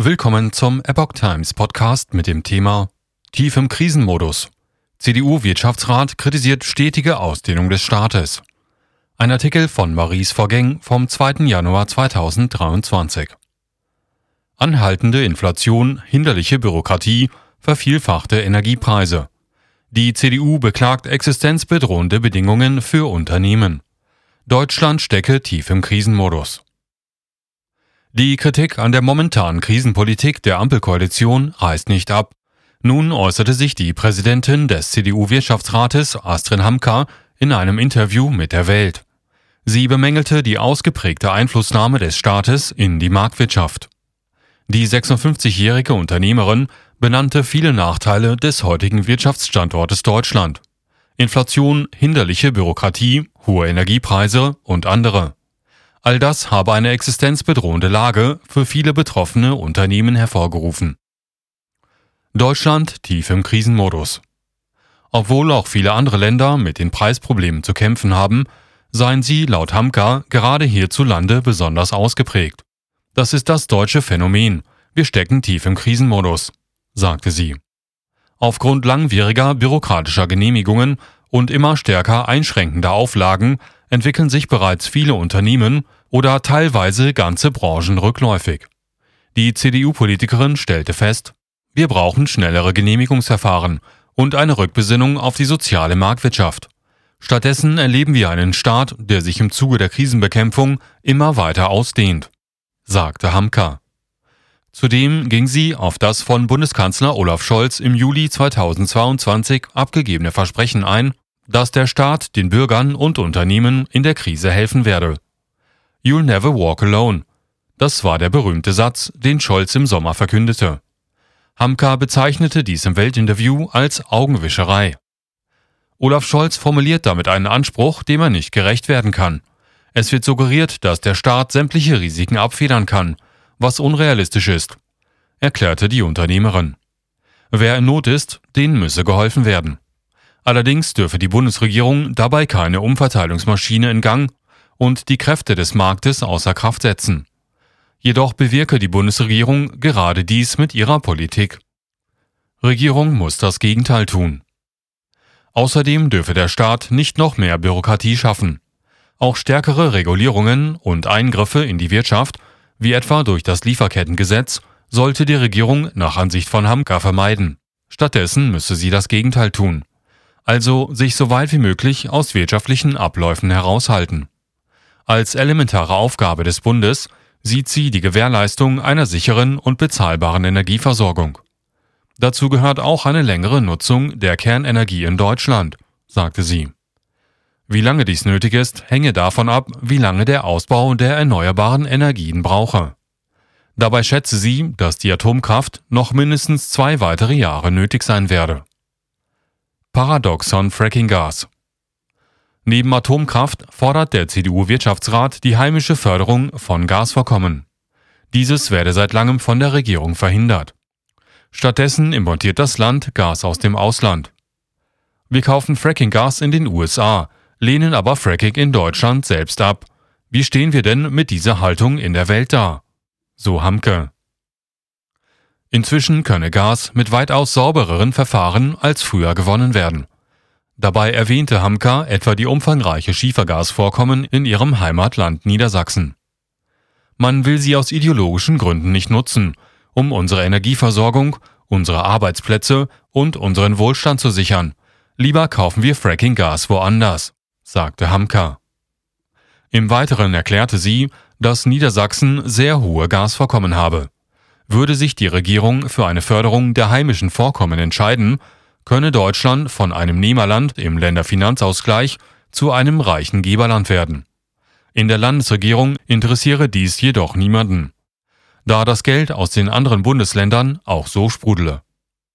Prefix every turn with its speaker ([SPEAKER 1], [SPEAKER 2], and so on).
[SPEAKER 1] Willkommen zum Epoch Times Podcast mit dem Thema Tief im Krisenmodus. CDU-Wirtschaftsrat kritisiert stetige Ausdehnung des Staates. Ein Artikel von Maries Vorgäng vom 2. Januar 2023. Anhaltende Inflation, hinderliche Bürokratie, vervielfachte Energiepreise. Die CDU beklagt existenzbedrohende Bedingungen für Unternehmen. Deutschland stecke tief im Krisenmodus. Die Kritik an der momentanen Krisenpolitik der Ampelkoalition reißt nicht ab. Nun äußerte sich die Präsidentin des CDU-Wirtschaftsrates Astrid Hamka in einem Interview mit der Welt. Sie bemängelte die ausgeprägte Einflussnahme des Staates in die Marktwirtschaft. Die 56-jährige Unternehmerin benannte viele Nachteile des heutigen Wirtschaftsstandortes Deutschland. Inflation, hinderliche Bürokratie, hohe Energiepreise und andere. All das habe eine existenzbedrohende Lage für viele betroffene Unternehmen hervorgerufen. Deutschland tief im Krisenmodus. Obwohl auch viele andere Länder mit den Preisproblemen zu kämpfen haben, seien sie laut Hamka gerade hierzulande besonders ausgeprägt. Das ist das deutsche Phänomen. Wir stecken tief im Krisenmodus, sagte sie. Aufgrund langwieriger bürokratischer Genehmigungen und immer stärker einschränkender Auflagen entwickeln sich bereits viele Unternehmen oder teilweise ganze Branchen rückläufig. Die CDU-Politikerin stellte fest, wir brauchen schnellere Genehmigungsverfahren und eine Rückbesinnung auf die soziale Marktwirtschaft. Stattdessen erleben wir einen Staat, der sich im Zuge der Krisenbekämpfung immer weiter ausdehnt, sagte Hamka. Zudem ging sie auf das von Bundeskanzler Olaf Scholz im Juli 2022 abgegebene Versprechen ein, dass der Staat den Bürgern und Unternehmen in der Krise helfen werde. You'll never walk alone. Das war der berühmte Satz, den Scholz im Sommer verkündete. Hamka bezeichnete dies im Weltinterview als Augenwischerei. Olaf Scholz formuliert damit einen Anspruch, dem er nicht gerecht werden kann. Es wird suggeriert, dass der Staat sämtliche Risiken abfedern kann, was unrealistisch ist, erklärte die Unternehmerin. Wer in Not ist, den müsse geholfen werden. Allerdings dürfe die Bundesregierung dabei keine Umverteilungsmaschine in Gang und die Kräfte des Marktes außer Kraft setzen. Jedoch bewirke die Bundesregierung gerade dies mit ihrer Politik. Regierung muss das Gegenteil tun. Außerdem dürfe der Staat nicht noch mehr Bürokratie schaffen. Auch stärkere Regulierungen und Eingriffe in die Wirtschaft, wie etwa durch das Lieferkettengesetz, sollte die Regierung nach Ansicht von Hamka vermeiden. Stattdessen müsse sie das Gegenteil tun also sich so weit wie möglich aus wirtschaftlichen Abläufen heraushalten. Als elementare Aufgabe des Bundes sieht sie die Gewährleistung einer sicheren und bezahlbaren Energieversorgung. Dazu gehört auch eine längere Nutzung der Kernenergie in Deutschland, sagte sie. Wie lange dies nötig ist, hänge davon ab, wie lange der Ausbau der erneuerbaren Energien brauche. Dabei schätze sie, dass die Atomkraft noch mindestens zwei weitere Jahre nötig sein werde. Paradoxon Fracking Gas. Neben Atomkraft fordert der CDU-Wirtschaftsrat die heimische Förderung von Gasvorkommen. Dieses werde seit langem von der Regierung verhindert. Stattdessen importiert das Land Gas aus dem Ausland. Wir kaufen Fracking-Gas in den USA, lehnen aber Fracking in Deutschland selbst ab. Wie stehen wir denn mit dieser Haltung in der Welt da? So Hamke. Inzwischen könne Gas mit weitaus saubereren Verfahren als früher gewonnen werden. Dabei erwähnte Hamka etwa die umfangreiche Schiefergasvorkommen in ihrem Heimatland Niedersachsen. Man will sie aus ideologischen Gründen nicht nutzen, um unsere Energieversorgung, unsere Arbeitsplätze und unseren Wohlstand zu sichern. Lieber kaufen wir Fracking-Gas woanders, sagte Hamka. Im Weiteren erklärte sie, dass Niedersachsen sehr hohe Gasvorkommen habe. Würde sich die Regierung für eine Förderung der heimischen Vorkommen entscheiden, könne Deutschland von einem Nehmerland im Länderfinanzausgleich zu einem reichen Geberland werden. In der Landesregierung interessiere dies jedoch niemanden, da das Geld aus den anderen Bundesländern auch so sprudele.